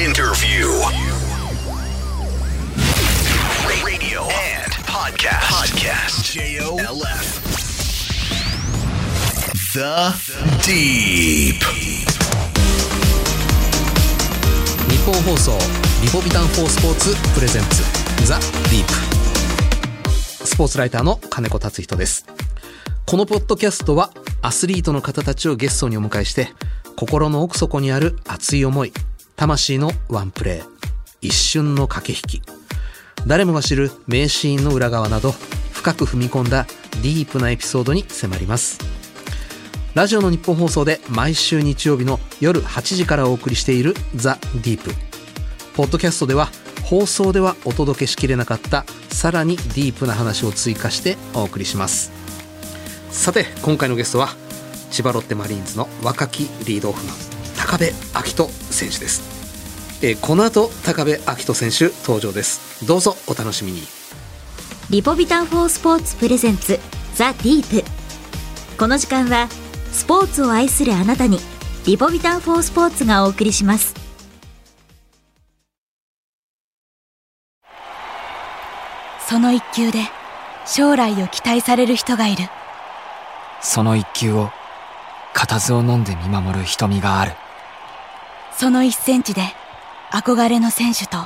interview. Radio and podcast. Podcast. J-O-L-F. The Deep. 日本放送リポビタン4スポーツプレゼンツザ・ディープスポーツライターの金子達人ですこのポッドキャストはアスリートの方たちをゲストにお迎えして心の奥底にある熱い思い魂のワンプレー一瞬の駆け引き。誰もが知る名シーンの裏側など深く踏み込んだディープなエピソードに迫ります。ラジオの日本放送で毎週日曜日の夜8時からお送りしているザ・ディープ。ポッドキャストでは放送ではお届けしきれなかったさらにディープな話を追加してお送りします。さて今回のゲストは千葉ロッテマリーンズの若きリードオフマン。高部明人選手です、えーこの後高部明人選手登場です。どうぞお楽しみに。リポビタン4スポーツプレゼンツザ・ディープ。この時間はスポーツを愛するあなたにリポビタン4スポーツがお送りします。その一球で将来を期待される人がいる。その一球を固唾を飲んで見守る瞳があるその一センチで憧れの選手と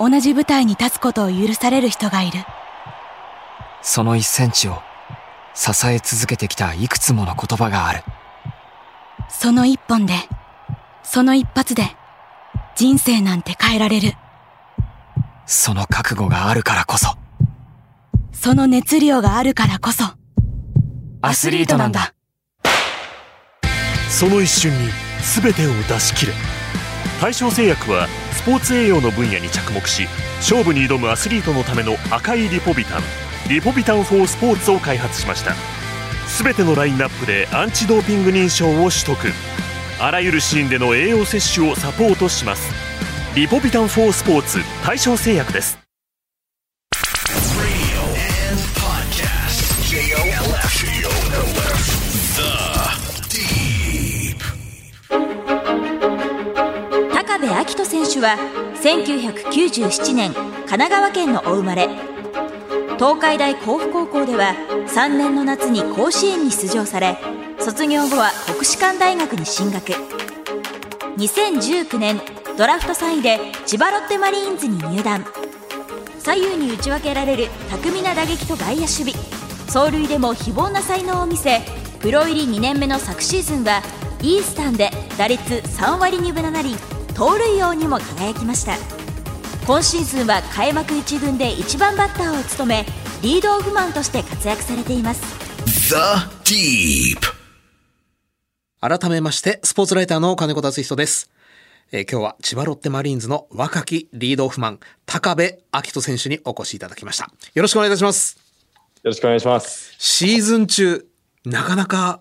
同じ舞台に立つことを許される人がいる。その一センチを支え続けてきたいくつもの言葉がある。その一本でその一発で人生なんて変えられる。その覚悟があるからこそ。その熱量があるからこそ。アスリートなんだ。その一瞬に全てを出し切れ大正製薬はスポーツ栄養の分野に着目し勝負に挑むアスリートのための赤いリポビタンリポビタン4スポーツを開発しました。全てのラインナップでアンチドーピング認証を取得。あらゆるシーンでの栄養摂取をサポートします。リポビタン4スポーツ大正製薬です。手は1997年神奈川県のお生まれ。東海大甲府高校では3年の夏に甲子園に出場され卒業後は国士舘大学に進学。2019年ドラフト3位で千葉ロッテマリーンズに入団。左右に打ち分けられる巧みな打撃と外野守備。走塁でも非凡な才能を見せプロ入り2年目の昨シーズンはイースタンで打率3割2分7厘盗塁王にも輝きました。今シーズンは開幕1軍で1番バッターを務めリードオフマンとして活躍されています。The Deep. 改めましてスポーツライターの金子達人です、えー今日は千葉ロッテマリーンズの若きリードオフマン高部明人選手にお越しいただきました。よろしくお願いいたします。よろしくお願いします。シーズン中なかなか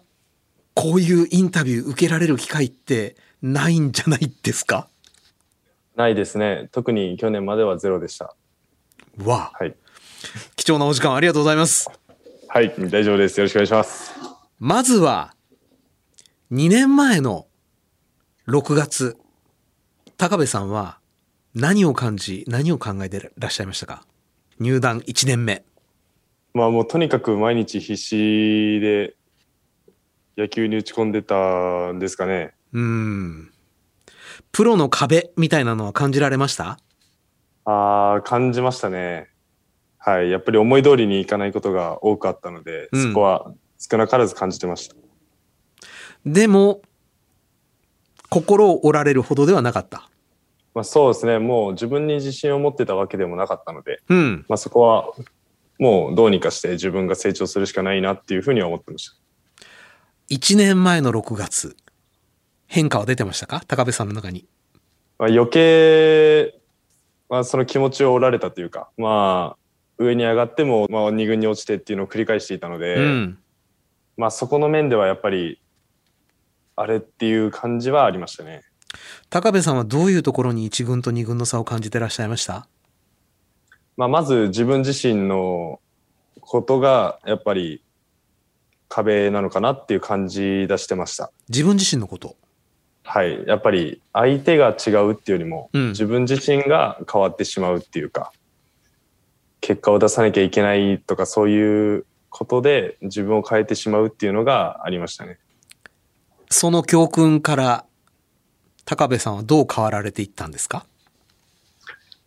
こういうインタビュー受けられる機会ってないんじゃないですか？ないですね。特に去年まではゼロでした。わあはい。貴重なお時間ありがとうございますはい、大丈夫です。よろしくお願いします。まずは2年前の6月高部さんは何を感じ何を考えてらっしゃいましたか？入団1年目まあもうとにかく毎日必死で野球に打ち込んでたんですかね。うんプロの壁みたいなのは感じられました？ああ、感じましたね。はい。やっぱり思い通りにいかないことが多くあったので、うんそこは少なからず感じてました。でも心を折られるほどではなかった？まあそうですね。もう自分に自信を持ってたわけでもなかったので、うんまあそこはもうどうにかして自分が成長するしかないなっていうふうには思ってました。1年前の6月変化は出てましたか？高部さんの中に。まあ、余計、まあ、その気持ちを折られたというか、まあ、上に上がっても、まあ、2軍に落ちてっていうのを繰り返していたので、うん。まあ、そこの面ではやっぱり、あれっていう感じはありましたね。高部さんはどういうところに1軍と2軍の差を感じてらっしゃいました？まあ、まず自分自身のことが、やっぱり壁なのかなっていう感じ出してました。自分自身のこと？はい、やっぱり相手が違うっていうよりも、うん自分自身が変わってしまうっていうか、結果を出さなきゃいけないとかそういうことで自分を変えてしまうっていうのがありましたね。その教訓から、高部さんはどう変わられていったんですか？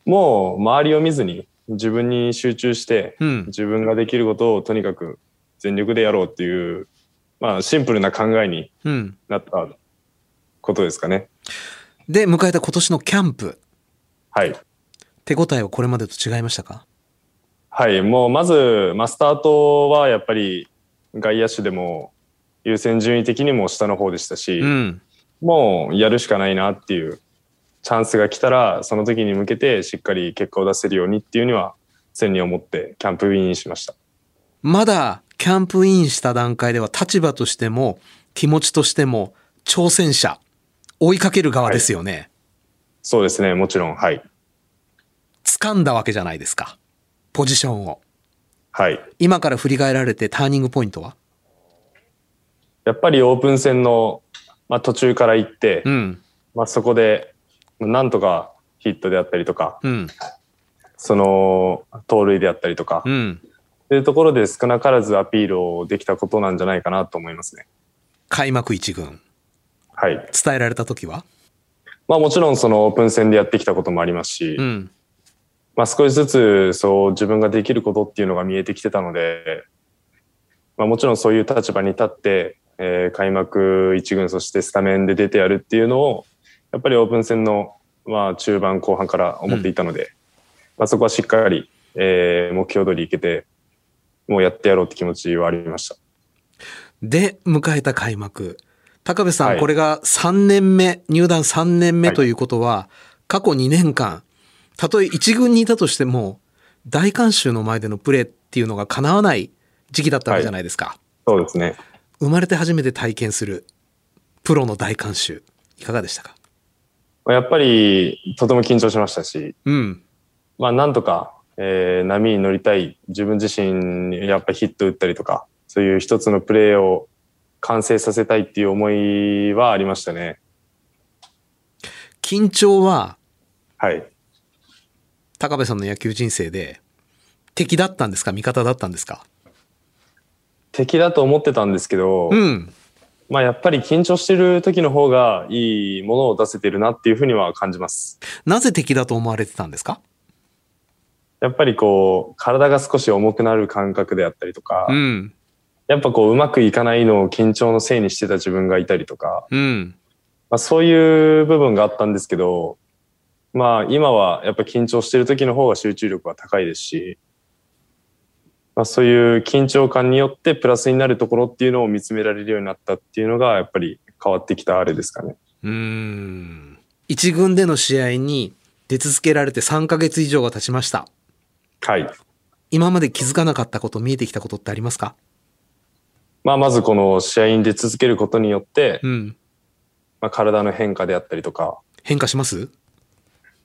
もう周りを見ずに自分に集中して、うん。自分ができることをとにかく全力でやろうっていう、まあシンプルな考えにうん。なったことですかね。で、迎えた今年のキャンプ。はい。手応えはこれまでと違いましたか？はい、もうまず、まあ、スタートはやっぱり外野手でも優先順位的にも下の方でしたし、うん。もうやるしかないなっていうチャンスが来たら、その時に向けてしっかり結果を出せるようにっていうには、常に思ってキャンプインしました。まだキャンプインした段階では立場としても気持ちとしても挑戦者、追いかける側ですよね。そうですね、もちろん、はい。掴んだわけじゃないですか。ポジションを。はい。今から振り返られてターニングポイントは？やっぱりオープン戦の、まあ、途中から行って、うん。まあ、そこで、なんとかヒットであったりとか、うん。その、盗塁であったりとか、うん。というところで少なからずアピールをできたことなんじゃないかなと思いますね。開幕一軍。はい。伝えられた時は？まあもちろんそのオープン戦でやってきたこともありますし、うん。まあ少しずつそう自分ができることっていうのが見えてきてたので、まあもちろんそういう立場に立って、えー開幕一軍そしてスタメンで出てやるっていうのを、やっぱりオープン戦のまあ中盤後半から思っていたので、まあそこはしっかり、えー目標通りいけて、もうやってやろうって気持ちはありました。で、迎えた開幕。高部さん、はいこれが3年目、入団3年目ということは、過去2年間、たとえ一軍にいたとしても、大観衆の前でのプレーっていうのが叶わない時期だったわけじゃないですか。そうですね。生まれて初めて体験するプロの大観衆、いかがでしたか？まあやっぱりとても緊張しましたし、うん。まあ、なんとか、えー波に乗りたい、自分自身にやっぱヒット打ったりとか、そういう一つのプレーを完成させたいっていう思いはありましたね。緊張は、はい。高部さんの野球人生で、敵だったんですか？味方だったんですか？敵だと思ってたんですけど、うん。まあやっぱり緊張してる時の方がいいものを出せてるなっていうふうには感じます。なぜ敵だと思われてたんですか？やっぱりこう、体が少し重くなる感覚であったりとか、うん。やっぱこう、うまくいかないのを緊張のせいにしてた自分がいたりとか、うん。まあ、そういう部分があったんですけど、まあ今はやっぱ緊張してる時の方が集中力は高いですし、まあそういう緊張感によってプラスになるところっていうのを見つめられるようになったっていうのがやっぱり変わってきたあれですかね。うーん。一軍での試合に出続けられて3ヶ月以上が経ちました。はい。今まで気づかなかったこと、見えてきたことってありますか？まあまずこの試合に出続けることによって、うん。まあ体の変化であったりとか、変化します？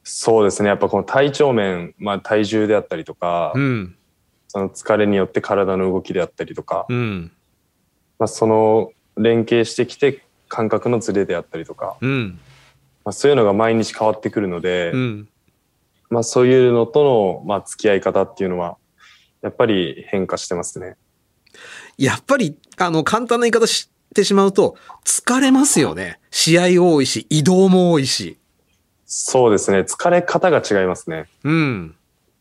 そうですね。やっぱこの体調面、まあ体重であったりとか、うん。その疲れによって体の動きであったりとか、うん。まあその連携してきて感覚のズレであったりとか、うん。まあ、そういうのが毎日変わってくるので、うん。まあ、そういうのとの、まあ、付き合い方っていうのは、やっぱり変化してますね。やっぱり、あの、簡単な言い方してしまうと、疲れますよね。試合多いし、移動も多いし。そうですね。疲れ方が違いますね。うん。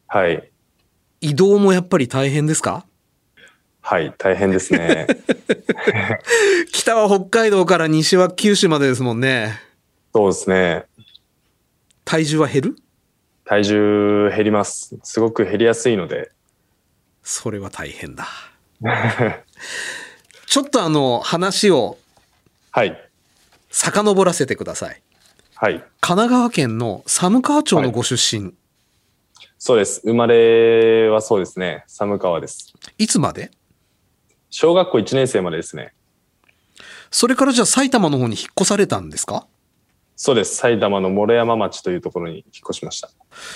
はい。移動もやっぱり大変ですか？はい。大変ですね。北は北海道から西は九州までですもんね。そうですね。体重は減る？体重減ります。すごく減りやすいので。それは大変だ。ちょっとあの、話をはい。遡らせてください。はい。神奈川県の寒川町のご出身。い、そうです。生まれはそうですね。寒川です。つまで？小学校1年生までですね。それからじゃあ埼玉の方に引っ越されたんですか？そうです。埼玉の毛呂山町というところに引っ越しました。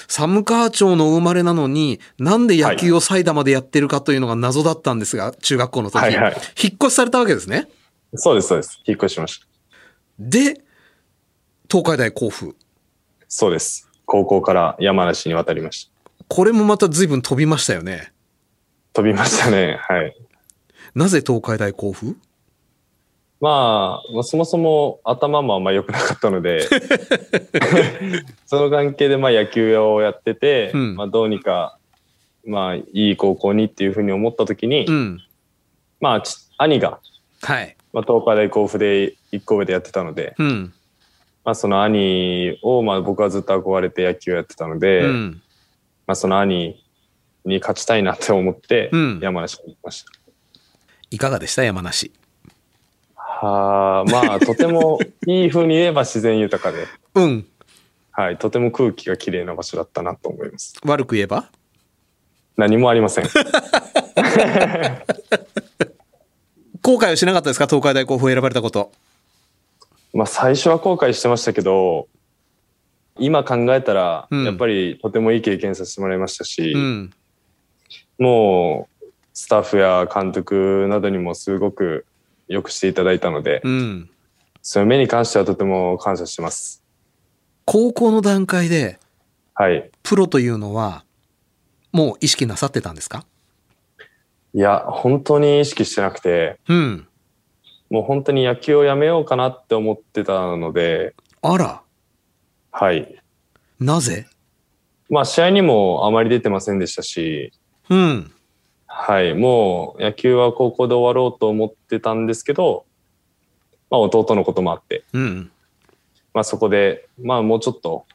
寒川町の生まれなのに、なんで野球を埼玉でやってるかというのが謎だったんですが、中学校の時、はいはい引っ越しされたわけですね？そうです、そうです。引っ越しました。で、東海大甲府。そうです。高校から山梨に渡りました。これもまた随分飛びましたよね。飛びましたね。はい。なぜ東海大甲府？まあ、まあそもそも頭もあんま良くなかったので、その関係でまあ野球をやってて、うんまあどうにか、まあいい高校にっていうふうに思った時に、うん。まあち兄が、はい。まあ、東海大甲府で一個上でやってたので、うん。まあその兄をまあ僕はずっと憧れて野球をやってたので、うん。まあその兄に勝ちたいなって思ってうん山梨に行きました。いかがでした山梨。はあ、まあとてもいいふうに言えば自然豊かで、うん。はい、とても空気が綺麗な場所だったなと思います。悪く言えば？何もありません。後悔はしなかったですか？東海大甲府を選ばれたこと。まあ最初は後悔してましたけど、今考えたら、うんやっぱりとてもいい経験させてもらいましたし、うん。もうスタッフや監督などにもすごくよくしていただいたので、うん。そういう面に関してはとても感謝してます。高校の段階ではい。プロというのはもう意識なさってたんですか？いや、本当に意識してなくて、うん。もう本当に野球をやめようかなって思ってたので、あら、はい。なぜ？まあ試合にもあまり出てませんでしたし、うん。はい。もう野球は高校で終わろうと思ってたんですけど、まあ弟のこともあって、うん。まあそこで、まあもうちょっと、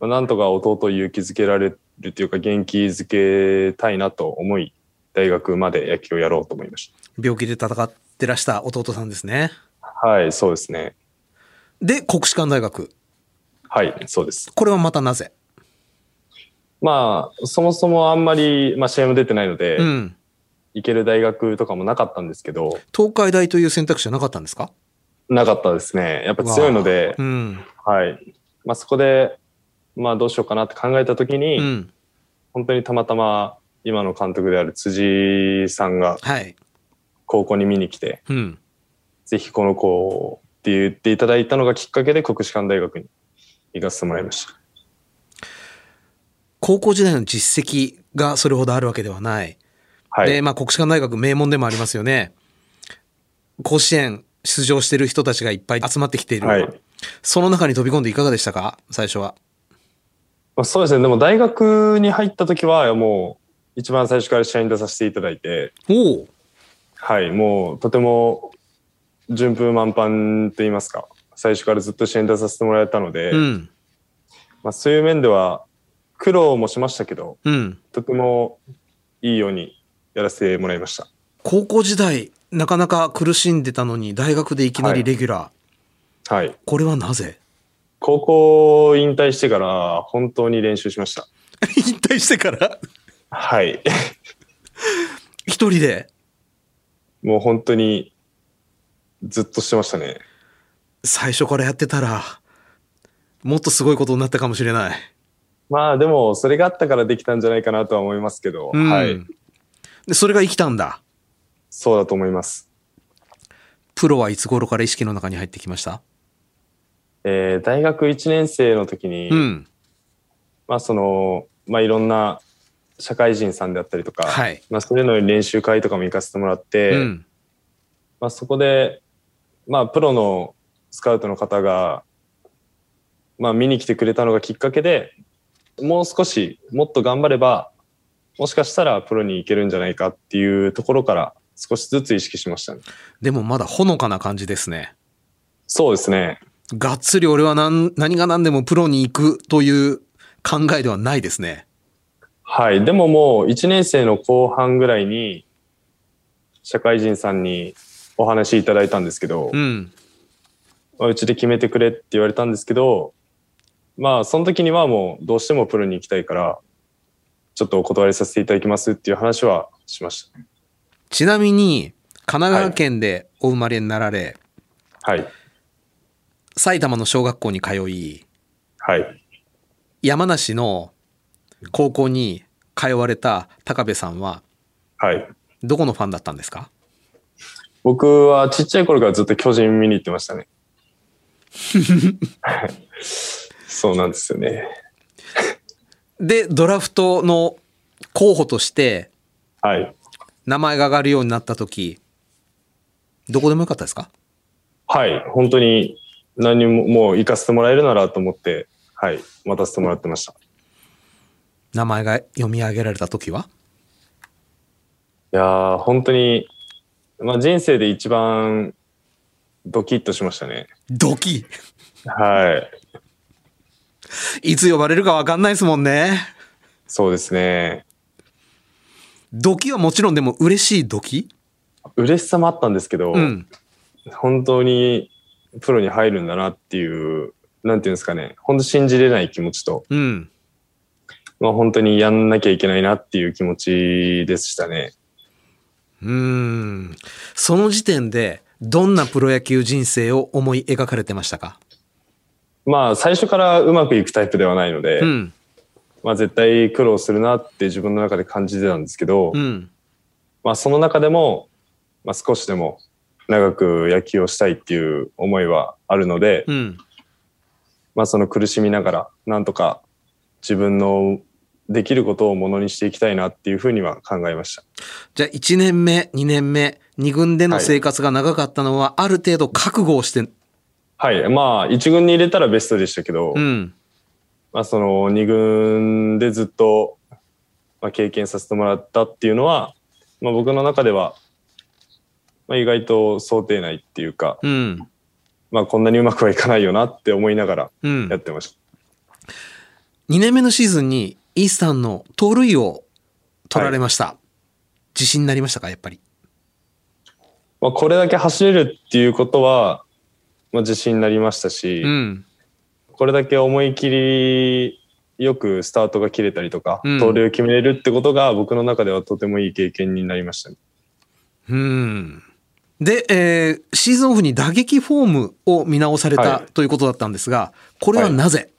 まあなんとか弟を勇気づけられるというか元気づけたいなと思い、大学まで野球をやろうと思いまし病気で戦ってらした弟さんですね。た。はい、そうですね。で、国士舘大学。はい、そうです。これはまたなぜ？まあ、そもそもあんまり、まあ試合も出てないので、うん。行ける大学とかもなかったんですけど、東海大という選択肢はなかったんですか？なかったですね。やっぱ強いので、うん。はい。まあそこで、まあどうしようかなって考えたときに、うん。本当にたまたま今の監督である辻さんがはい。高校に見に来て、うん。ぜひこの子って言っていただいたのがきっかけで国士舘大学に行かせてもらいました。高校時代の実績がそれほどあるわけではない。はい。で、まあ国士舘大学名門でもありますよね。甲子園出場してる人たちがいっぱい集まってきている。はい。その中に飛び込んでいかがでしたか？最初は。まあ、そうですね。でも大学に入った時はもう一番最初から試合に出させていただいて、おお。はい。もうとても順風満帆と言いますか、最初からずっと試合に出させてもらえたので、うん。まあ、そういう面では苦労もしましたけど、うん。とてもいいようにやらせてもらいました。高校時代、なかなか苦しんでたのに、大学でいきなりレギュラー。はい。これはなぜ？高校引退してから本当に練習しました。引退してから？はい。一人で？もう本当にずっとしてましたね。最初からやってたら、もっとすごいことになったかもしれない。まあでもそれがあったからできたんじゃないかなとは思いますけど、うんはい。で、それが生きたんだ。そうだと思います。プロはいつ頃から意識の中に入ってきました？えー大学1年生の時に、うん。まあその、まあいろんな社会人さんであったりとか、はい。まあそういうのに練習会とかも行かせてもらって、うん。まあそこで、まあプロのスカウトの方が、まあ見に来てくれたのがきっかけで、もう少しもっと頑張れば、もしかしたらプロに行けるんじゃないかっていうところから少しずつ意識しましたね。でもまだほのかな感じですね。そうですね。がっつり俺は何何が何でもプロに行くという考えではないですね。はい。でももう1年生の後半ぐらいに、社会人さんにお話いただいたんですけど、うん。まあうちで決めてくれって言われたんですけど、まあ、その時にはもうどうしてもプロに行きたいから、ちょっとお断りさせていただきますっていう話はしました。ちなみに、神奈川県でお生まれになられ、はい。埼玉の小学校に通い、はい。山梨の高校に通われた高部さんは、はい。どこのファンだったんですか？僕はちっちゃい頃からずっと巨人見に行ってましたね。そうなんですよね。で、ドラフトの候補としてはい。名前が上がるようになった時、どこでもよかったですか？はい。本当に何ももう行かせてもらえるならと思って、はい。待たせてもらってました。名前が読み上げられた時は？いやー、本当に、まあ、人生で一番ドキッとしましたね。ドキはい。いつ呼ばれるかわかんないですもんね。そうですね。ドキはもちろんでも嬉しいドキ？嬉しさもあったんですけど、うん。本当にプロに入るんだなっていう、なんていうんですかね、本当信じれない気持ちと、うん。まあ、本当にやんなきゃいけないなっていう気持ちでしたね。うーん。その時点で、どんなプロ野球人生を思い描かれてましたか？まあ、最初からうまくいくタイプではないので、うん。まあ、絶対苦労するなって自分の中で感じてたんですけど、うん。まあ、その中でも、まあ、少しでも長く野球をしたいっていう思いはあるので、うん。まあ、その苦しみながら、なんとか自分のできることをものにしていきたいなっていうふうには考えました。じゃあ1年目、2年目、2軍での生活が長かったのは、ある程度覚悟をして、はい。まあ、一軍に入れたらベストでしたけど、うん。まあ、その二軍でずっと、まあ、経験させてもらったっていうのは、まあ、僕の中では、まあ、意外と想定内っていうか、うん。まあ、こんなにうまくはいかないよなって思いながらうん。やってました。2年目のシーズンに、イースタンの盗塁を取られました。自信になりましたかやっぱり？まあ、これだけ走れるっていうことは、まあ、自信になりましたし、うん。これだけ思い切りよくスタートが切れたりとか、うん盗塁を決めれるってことが僕の中ではとてもいい経験になりましたね。うん。で、えーシーズンオフに打撃フォームを見直されたはいということだったんですが、これはなぜ、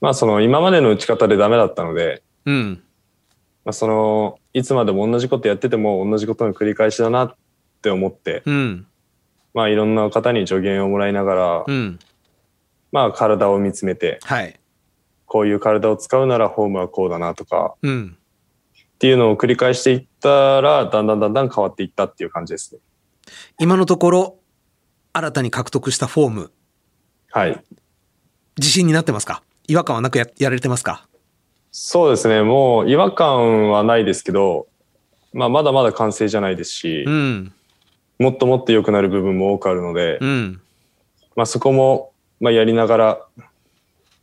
まあその今までの打ち方でダメだったので、うん。まあ、そのいつまでも同じことやってても同じことの繰り返しだなって思って、うん。まあいろんな方に助言をもらいながら、うん。まあ体を見つめて、はい。こういう体を使うならフォームはこうだなとかうん。っていうのを繰り返していったら、だんだんだんだん変わっていったっていう感じですね。今のところ、新たに獲得したフォーム、はい。自信になってますか？違和感はなくややられてますか？そうですね。もう違和感はないですけど、まあまだまだ完成じゃないですしう、ん。もっともっと良くなる部分も多くあるので、うん。まあそこも、まあやりながら、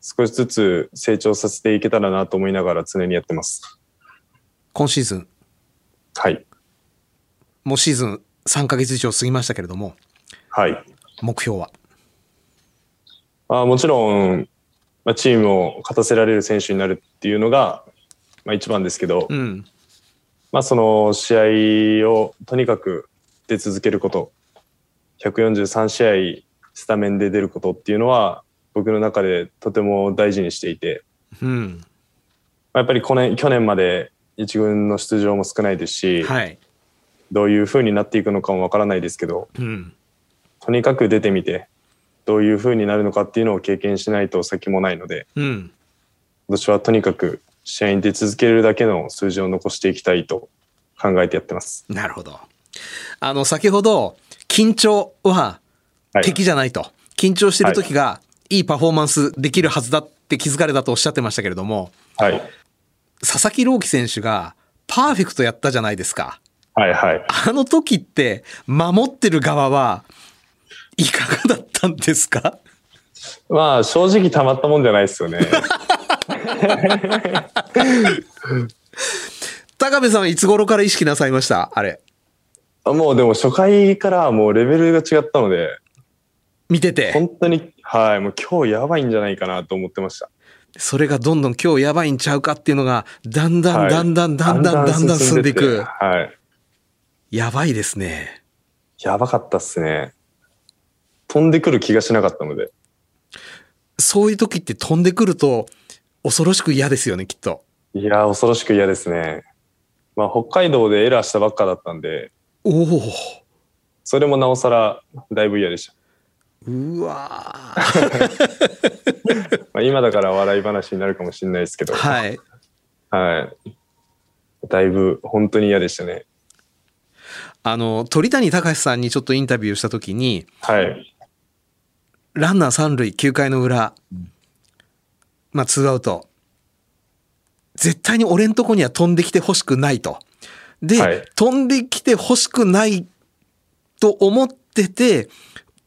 少しずつ成長させていけたらなと思いながら常にやってます。今シーズン、はい。もうシーズン3ヶ月以上過ぎましたけれども、はい。目標は？まあもちろん、まあ、チームを勝たせられる選手になるっていうのが、まあ一番ですけど、うん。まあその試合をとにかく出続けること、143試合スタメンで出ることっていうのは僕の中でとても大事にしていて、うん。まあやっぱり去年去年まで一軍の出場も少ないですし、はい。どういう風になっていくのかもわからないですけど、うん。とにかく出てみて、どういう風になるのかっていうのを経験しないと先もないので、うん。今年はとにかく試合に出続けるだけの数字を残していきたいと考えてやってます。なるほど。あの、先ほど、緊張ははい。敵じゃないと。緊張してる時がいいパフォーマンスできるはずだって気づかれたとおっしゃってましたけれども、はい。佐々木朗希選手がパーフェクトやったじゃないですか。はいはい。あの時って守ってる側はいかがだったんですか？まあ正直たまったもんじゃないですよね。高部さんはいつ頃から意識なさいました？あれ。もうでも初回からもうレベルが違ったので、見てて。本当に、はい、もう今日やばいんじゃないかなと思ってました。それがどんどん今日やばいんちゃうかっていうのが、だんだんはいだんだんだんだんだんだん進んでいく。はい。やばいですね。やばかったっすね。飛んでくる気がしなかったので。そういう時って飛んでくると恐ろしく嫌ですよね、きっと。いやー、恐ろしく嫌ですね。まあ北海道でエラーしたばっかだったんで、おお。それもなおさらだいぶ嫌でした。うわー まあ、今だから笑い話になるかもしれないですけど、はい。はい。だいぶ本当に嫌でしたね。あの、鳥谷隆さんにちょっとインタビューしたときに、はい。ランナー三塁、9回の裏、まあ、ツーアウト。絶対に俺んとこには飛んできてほしくないと。で、はい飛んできてほしくないと思ってて、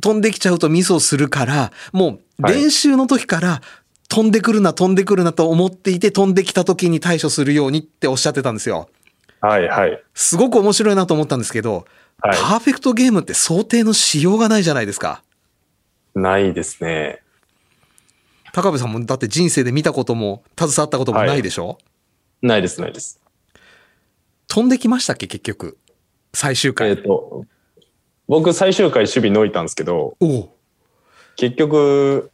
飛んできちゃうとミスをするから、もうはい練習の時から飛んでくるな、飛んでくるなと思っていて、飛んできた時に対処するようにっておっしゃってたんですよ。はい、はい。すごく面白いなと思ったんですけど、はいパーフェクトゲームって想定のしようがないじゃないですか。ないですね。高部さんもだって人生で見たことも携わったこともないでしょ、ないです、ないです。飛んできましたっけ結局最終えっ、回、と、僕最終回守備に置いたんですけど、結局、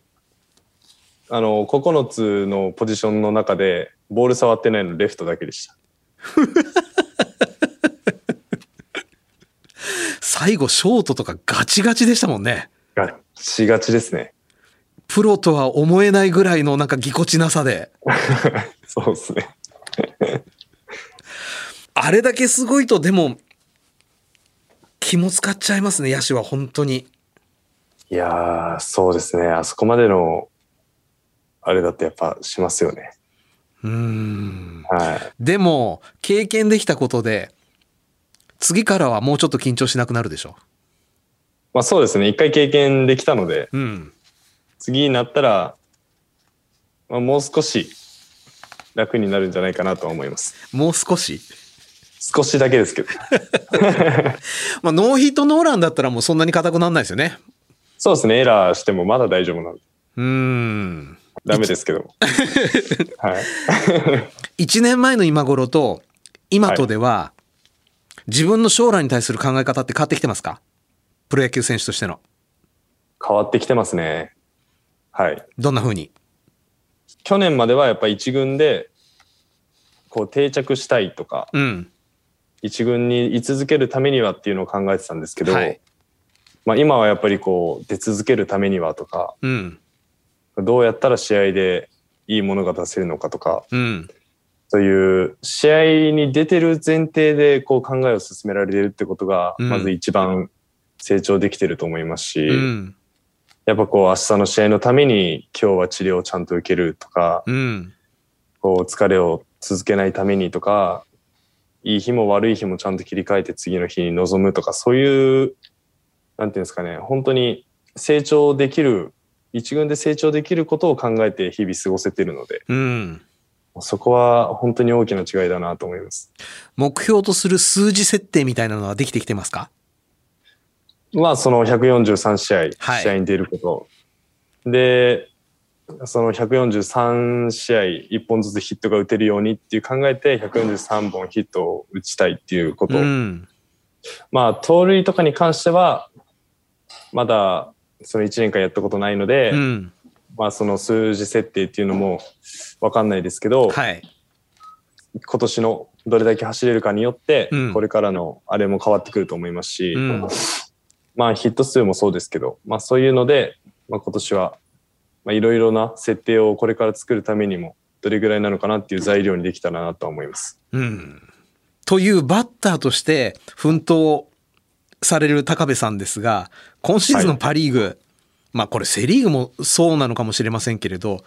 あの、9つのポジションの中で、ボール触ってないのレフトだけでした。最後ショートとかガチガチでしたもんねガッチガチですね。プロとは思えないぐらいのなんかぎこちなさで そうですね。あれだけすごいとでも気も使っちゃいますね野手は本当にいやー、そうですね。あそこまでの、あれだってやっぱしますよね。うーんはい。でも経験できたことで次からはもうちょっと緊張しなくなるでしょ？まあそうですね。一回経験できたので、うん次になったら、まあ、もう少し楽になるんじゃないかなとは思います。もう少し？少しだけですけど。まあノーヒットノーランだったらもうそんなに硬くならないですよねそうですね。エラーしてもまだ大丈夫なので。うーんダメですけど。はい。1年前の今頃と今とでは、自分の将来に対する考え方って変わってきてますか？プロ野球選手としての変わってきてますね。はい。どんな風に？去年まではやっぱ一軍で、こう定着したいとか、うん一軍に居続けるためにはっていうのを考えてたんですけど、はい。まあ今はやっぱりこう出続けるためにはとか、うん。どうやったら試合でいいものが出せるのかとか、うん。そういう試合に出てる前提でこう考えを進められてるってことが、うん。まず一番成長できてると思いますし、うん。やっぱこう明日の試合のために今日は治療をちゃんと受けるとか、うん。こう疲れを続けないためにとか、いい日も悪い日もちゃんと切り替えて次の日に臨むとか、そういう、なんていうんですかね、本当に成長できる、一軍で成長できることを考えて日々過ごせてるので、うんそこは本当に大きな違いだなと思います。目標とする数字設定みたいなのはできてきてますか？まあ、その143試合、はい試合に出ること。で、その143試合、1本ずつヒットが打てるようにっていう考えて、143本ヒットを打ちたいっていうこと。うん。まあ、盗塁とかに関しては、まだその1年間やったことないので、うん。まあ、その数字設定っていうのもわかんないですけど、はい。今年のどれだけ走れるかによってうん、これからのあれも変わってくると思いますし、うん。まあ、ヒット数もそうですけど、まあ、そういうので、まあ、今年は、まあ、いろいろな設定をこれから作るためにも、どれぐらいなのかなっていう材料にできたらなとは思います。うんというバッターとして奮闘される高部さんですが今シーズンのパ・リーグ、まあこれセ・リーグもそうなのかもしれませんけれど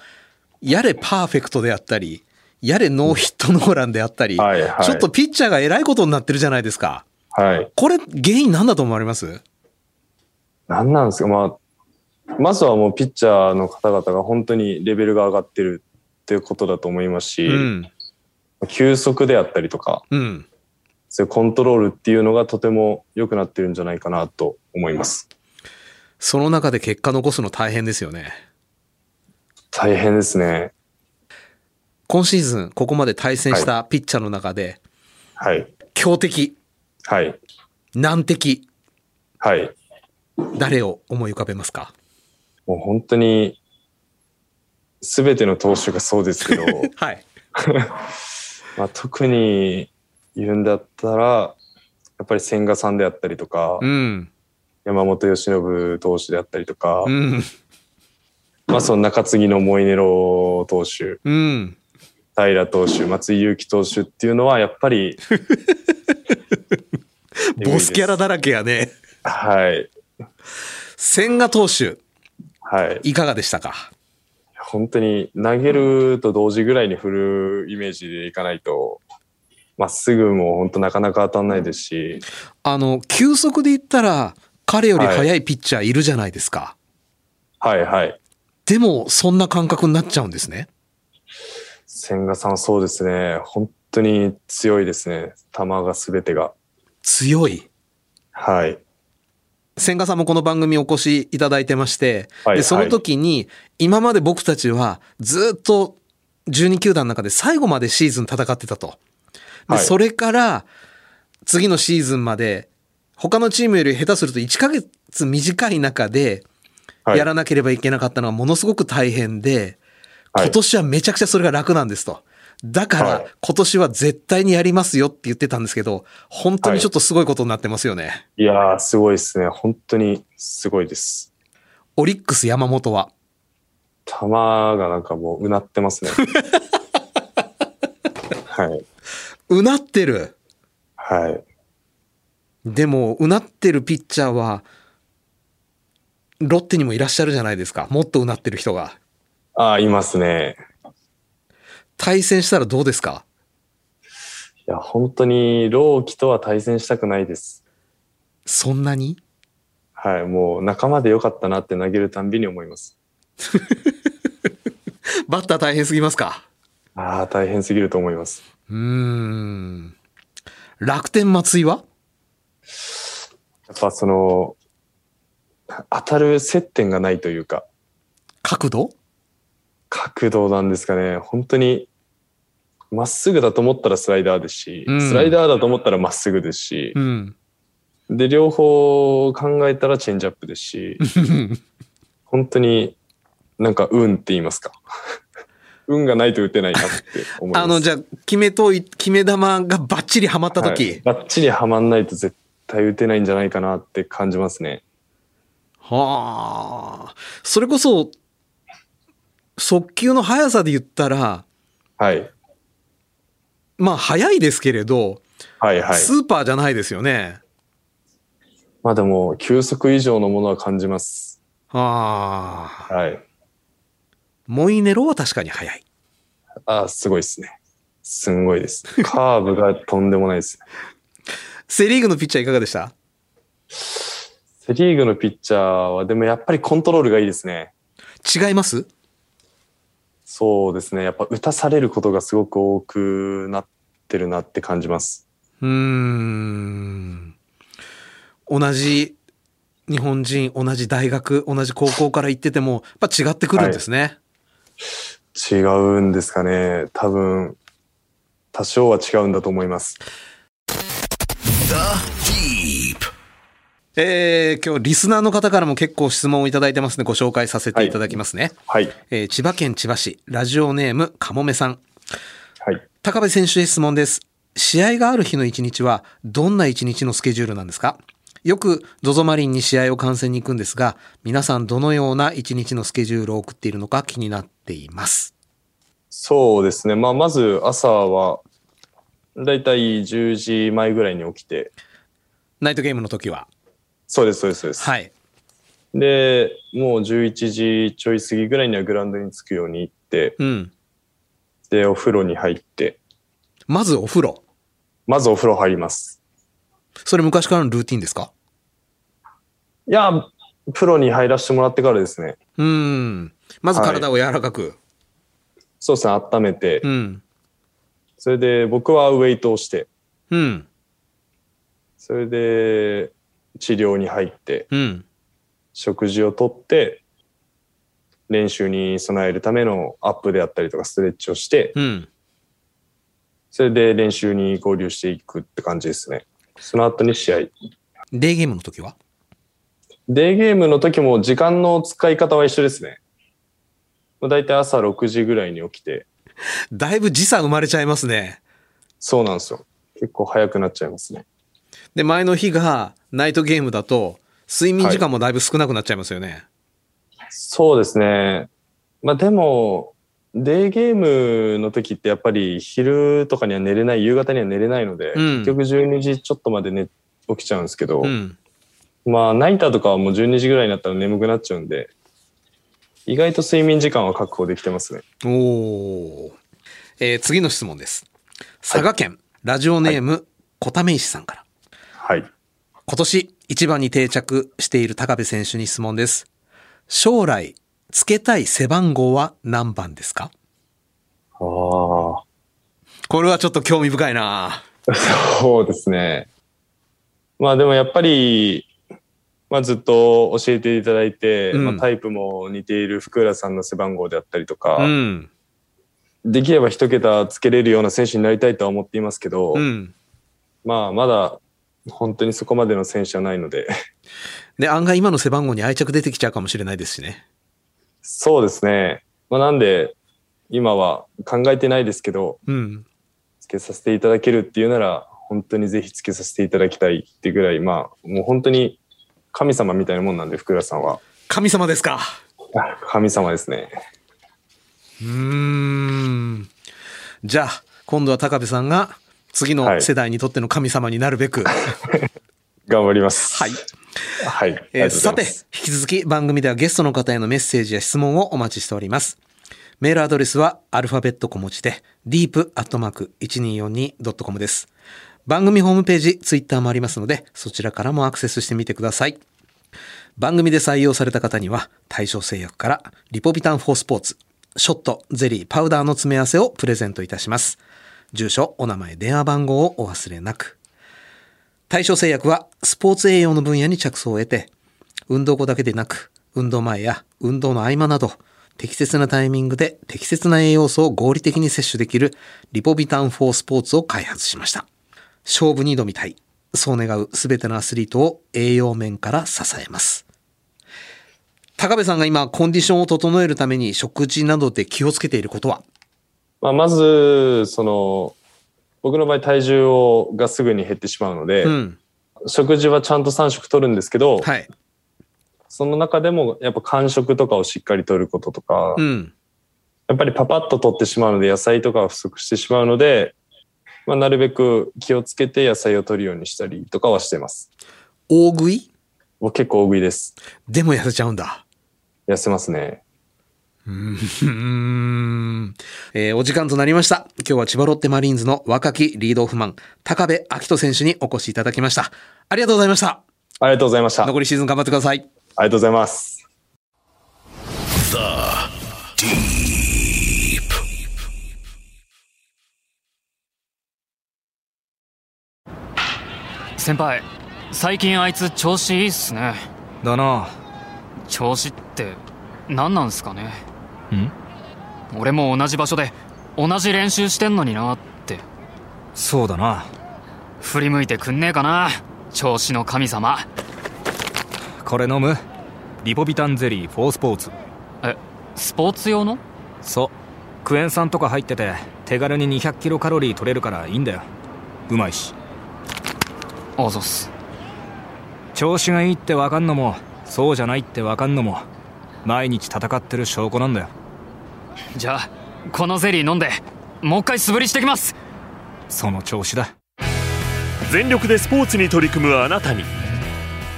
やれパーフェクトであったりやれノーヒットノーランであったり、はいはいちょっとピッチャーがえらいことになってるじゃないですか。はい。これ原因何だと思われます？なんなんですか、まあ、まずはもうピッチャーの方々が本当にレベルが上がってるっていうことだと思いますし、うん球速であったりとか、うんそういうコントロールっていうのがとても良くなってるんじゃないかなと思います。その中で結果残すの大変ですよね。大変ですね。今シーズンここまで対戦したピッチャーの中ではい。強敵はい。難敵はい。誰を思い浮かべますか？もう本当に、すべての投手がそうですけど、はい。まあ、特に言うんだったら、やっぱり千賀さんであったりとか、うん。山本由伸投手であったりとか、うん。まあその中継ぎのモイネロ投手、うん。平投手、松井裕樹投手っていうのはやっぱり、ボスキャラだらけやね。はい。千賀投手、はい。いかがでしたか？本当に投げると同時ぐらいに振るイメージでいかないと、まっすぐも本当なかなか当たんないですし、あの、球速で言ったら、彼より速いピッチャーいるじゃないですか。はいはい。でも、そんな感覚になっちゃうんですね。千賀さんそうですね。本当に強いですね。球が全てが。強い。はい。千賀さんもこの番組お越しいただいてまして、はいでその時に、今まで僕たちはずっと12球団の中で最後までシーズン戦ってたと。で、はいそれから次のシーズンまで他のチームより下手すると1ヶ月短い中ではい。やらなければいけなかったのはものすごく大変で、はい今年はめちゃくちゃそれが楽なんですと。だからはい今年は絶対にやりますよって言ってたんですけど、本当にちょっとすごいことになってますよね。いやー、すごいですね。本当にすごいです。オリックス山本は？球がなんかもううなってますね。はい。うなってる？はい。でも、うなってるピッチャーは、ロッテにもいらっしゃるじゃないですか。もっとうなってる人が。ああ、いますね。対戦したらどうですか？いや、本当に、朗希とは対戦したくないです。そんなに？はい。もう仲間でよかったなって投げるたんびに思います。バッター大変すぎますか？ああ、大変すぎると思います。うーん。楽天松井は？やっぱその、当たる接点がないというか、角度？角度なんですかね。本当に、まっすぐだと思ったらスライダーですし、うんスライダーだと思ったらまっすぐですしう、ん。で、両方考えたらチェンジアップですし、本当になんか運って言いますか。運がないと打てないなって思います。あの、じゃあ、決めとい、決め球がバッチリハマった時、はい、バッチリはまんないと絶対打てないんじゃないかなって感じますね。はあ。それこそ、速球の速さで言ったら、はい。まあ速いですけれど、はいはい。スーパーじゃないですよね。まあでも、球速以上のものは感じます。はあ。はい。モイネロは確かに速い。あーすごいですね。すんごいです。カーブがとんでもないです。セリーグのピッチャーいかがでした？セリーグのピッチャーは、でもやっぱりコントロールがいいですね。違います？そうですね。やっぱ打たされることがすごく多くなってるなって感じます。うーん。同じ日本人、同じ大学、同じ高校から行ってても、やっぱ違ってくるんですね。違うんですかね。多分、多少は違うんだと思います。えー、今日リスナーの方からも結構質問をいただいてますのでご紹介させていただきますね。はい。えー千葉県千葉市、ラジオネームかもめさん。はい。高部選手へ質問です。試合がある日の一日はどんな一日のスケジュールなんですか？よく ZOZO マリンに試合を観戦に行くんですが、皆さんどのような一日のスケジュールを送っているのか気になっています。そうですね。まあ、まず朝は、だいたい10時前ぐらいに起きて、ナイトゲームの時は？そうです、そうです、そうです。はい。で、もう11時ちょい過ぎぐらいにはグラウンドに着くように行って、うん。で、お風呂に入って、まずお風呂？まずお風呂入ります。それ昔からのルーティンですか？いや、プロに入らせてもらってからですね。うーん。まず体を柔らかく。そうですね、温めて、うん。それで僕はウェイトをして、うん。それで治療に入って、うん。食事をとって、練習に備えるためのアップであったりとかストレッチをして、うん。それで練習に合流していくって感じですね。その後に試合。デーゲームの時は？デーゲームの時も時間の使い方は一緒ですね。だいたい朝6時ぐらいに起きて、だいぶ時差生まれちゃいますね。そうなんですよ。結構早くなっちゃいますね。で、前の日がナイトゲームだと、睡眠時間もだいぶ少なくなっちゃいますよね。そうですね。まあでも、デーゲームの時ってやっぱり昼とかには寝れない、夕方には寝れないので、うん結局12時ちょっとまで寝起きちゃうんですけど、うん。まあナイターとかはもう12時ぐらいになったら眠くなっちゃうんで、意外と睡眠時間は確保できてますね。おーえー次の質問です。佐賀県、ラジオネーム、小田め石さんから。はい。今年一番に定着している高部選手に質問です。将来、つけたい背番号は何番ですか？ああ。これはちょっと興味深いなそうですね。まあでもやっぱり、まあずっと教えていただいて、うんまあタイプも似ている福浦さんの背番号であったりとか、うん。できれば一桁つけれるような選手になりたいとは思っていますけど、うん。まあまだ本当にそこまでの選手はないので、で、案外今の背番号に愛着出てきちゃうかもしれないですしね。そうですね。まあなんで、今は考えてないですけど、うん。つけさせていただけるっていうなら、本当にぜひつけさせていただきたいってぐらい、まあもう本当に神様みたいなもんなんで、福浦さんは。神様ですか。神様ですね。うーん。じゃあ、今度は高部さんが次の世代にとっての神様になるべく。頑張ります。はい。はい。えーさて、引き続き番組ではゲストの方へのメッセージや質問をお待ちしております。メールアドレスはアルファベット小文字で deep.1242.com です。番組ホームページ、ツイッターもありますので、そちらからもアクセスしてみてください。番組で採用された方には、対象製薬からリポビタン4スポーツ、ショット、ゼリー、パウダーの詰め合わせをプレゼントいたします。住所、お名前、電話番号をお忘れなく。対象製薬はスポーツ栄養の分野に着想を得て、運動後だけでなく、運動前や運動の合間など、適切なタイミングで適切な栄養素を合理的に摂取できるリポビタン4スポーツを開発しました。勝負に挑みたい。そう願うすべてのアスリートを栄養面から支えます。高部さんが今コンディションを整えるために食事などで気をつけていることは？まあ、まず、その、僕の場合体重をがすぐに減ってしまうので、うん。食事はちゃんと3食取るんですけど、はい。その中でもやっぱ間食とかをしっかり取ることとか、うん。やっぱりパパッと取ってしまうので野菜とかは不足してしまうので、まあ、なるべく気をつけて野菜を取るようにしたりとかはしてます。大食い？僕結構大食いです。でも痩せちゃうんだ。痩せますね。うーんえーお時間となりました。今日は千葉ロッテマリーンズの若きリードオフマン、高部明人選手にお越しいただきました。ありがとうございました。ありがとうございました。あり残りシーズン頑張ってください。がとうございます。先輩最近あいつ調子いいっすねだな調子って何なんすかね？ん俺も同じ場所で同じ練習してんのになって。そうだな。振り向いてくんねえかな調子の神様。これ飲む？リポビタンゼリー4スポーツ。えスポーツ用の？そう。クエン酸とか入ってて手軽に200キロカロリー取れるからいいんだよ。うまいし。あざっす。調子がいいってわかんのもそうじゃないってわかんのも毎日戦ってる証拠なんだよじゃあこのゼリー飲んでもう一回素振りしてきます。その調子だ。全力でスポーツに取り組むあなたに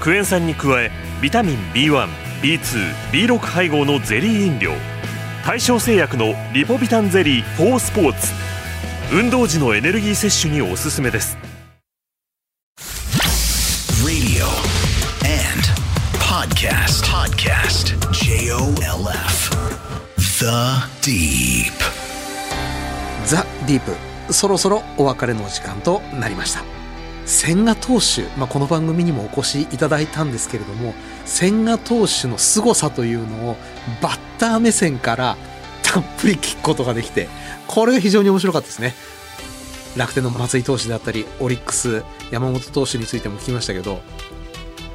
クエン酸に加えビタミン B1B2B6 配合のゼリー飲料対象製薬のリポビタンゼリー4スポーツ運動時のエネルギー摂取におすすめです The Deep. ザ・ディープ、そろそろお別れの時間となりました。千賀投手、まあ、この番組にもお越しいただいたんですけれども、千賀投手の凄さというのをバッター目線からたっぷり聞くことができて、これが非常に面白かったですね。楽天の松井投手であったり、オリックス、山本投手についても聞きましたけど、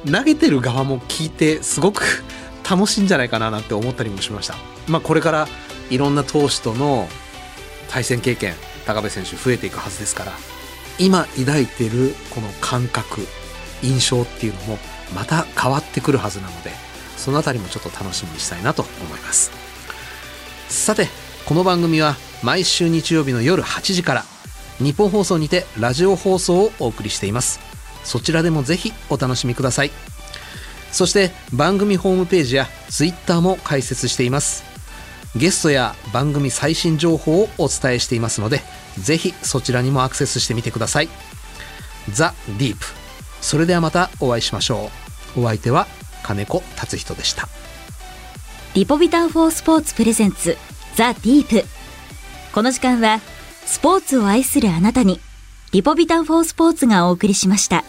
投げてる側も聞いてすごく楽しいんじゃないかななんて思ったりもしました。まあこれからいろんな投手との対戦経験高部選手増えていくはずですから今抱いてるこの感覚印象っていうのもまた変わってくるはずなのでそのあたりもちょっと楽しみにしたいなと思います。さてこの番組は毎週日曜日の夜8時から日本放送にてラジオ放送をお送りしています。そちらでもぜひお楽しみください。そして番組ホームページやツイッターも開設しています。ゲストや番組最新情報をお伝えしていますのでぜひそちらにもアクセスしてみてください。ザ・ディープ。それではまたお会いしましょう。お相手は金子達人でした。リポビタンフォースポーツプレゼンツザ・ディープ。この時間はスポーツを愛するあなたにリポビタンフォースポーツがお送りしました。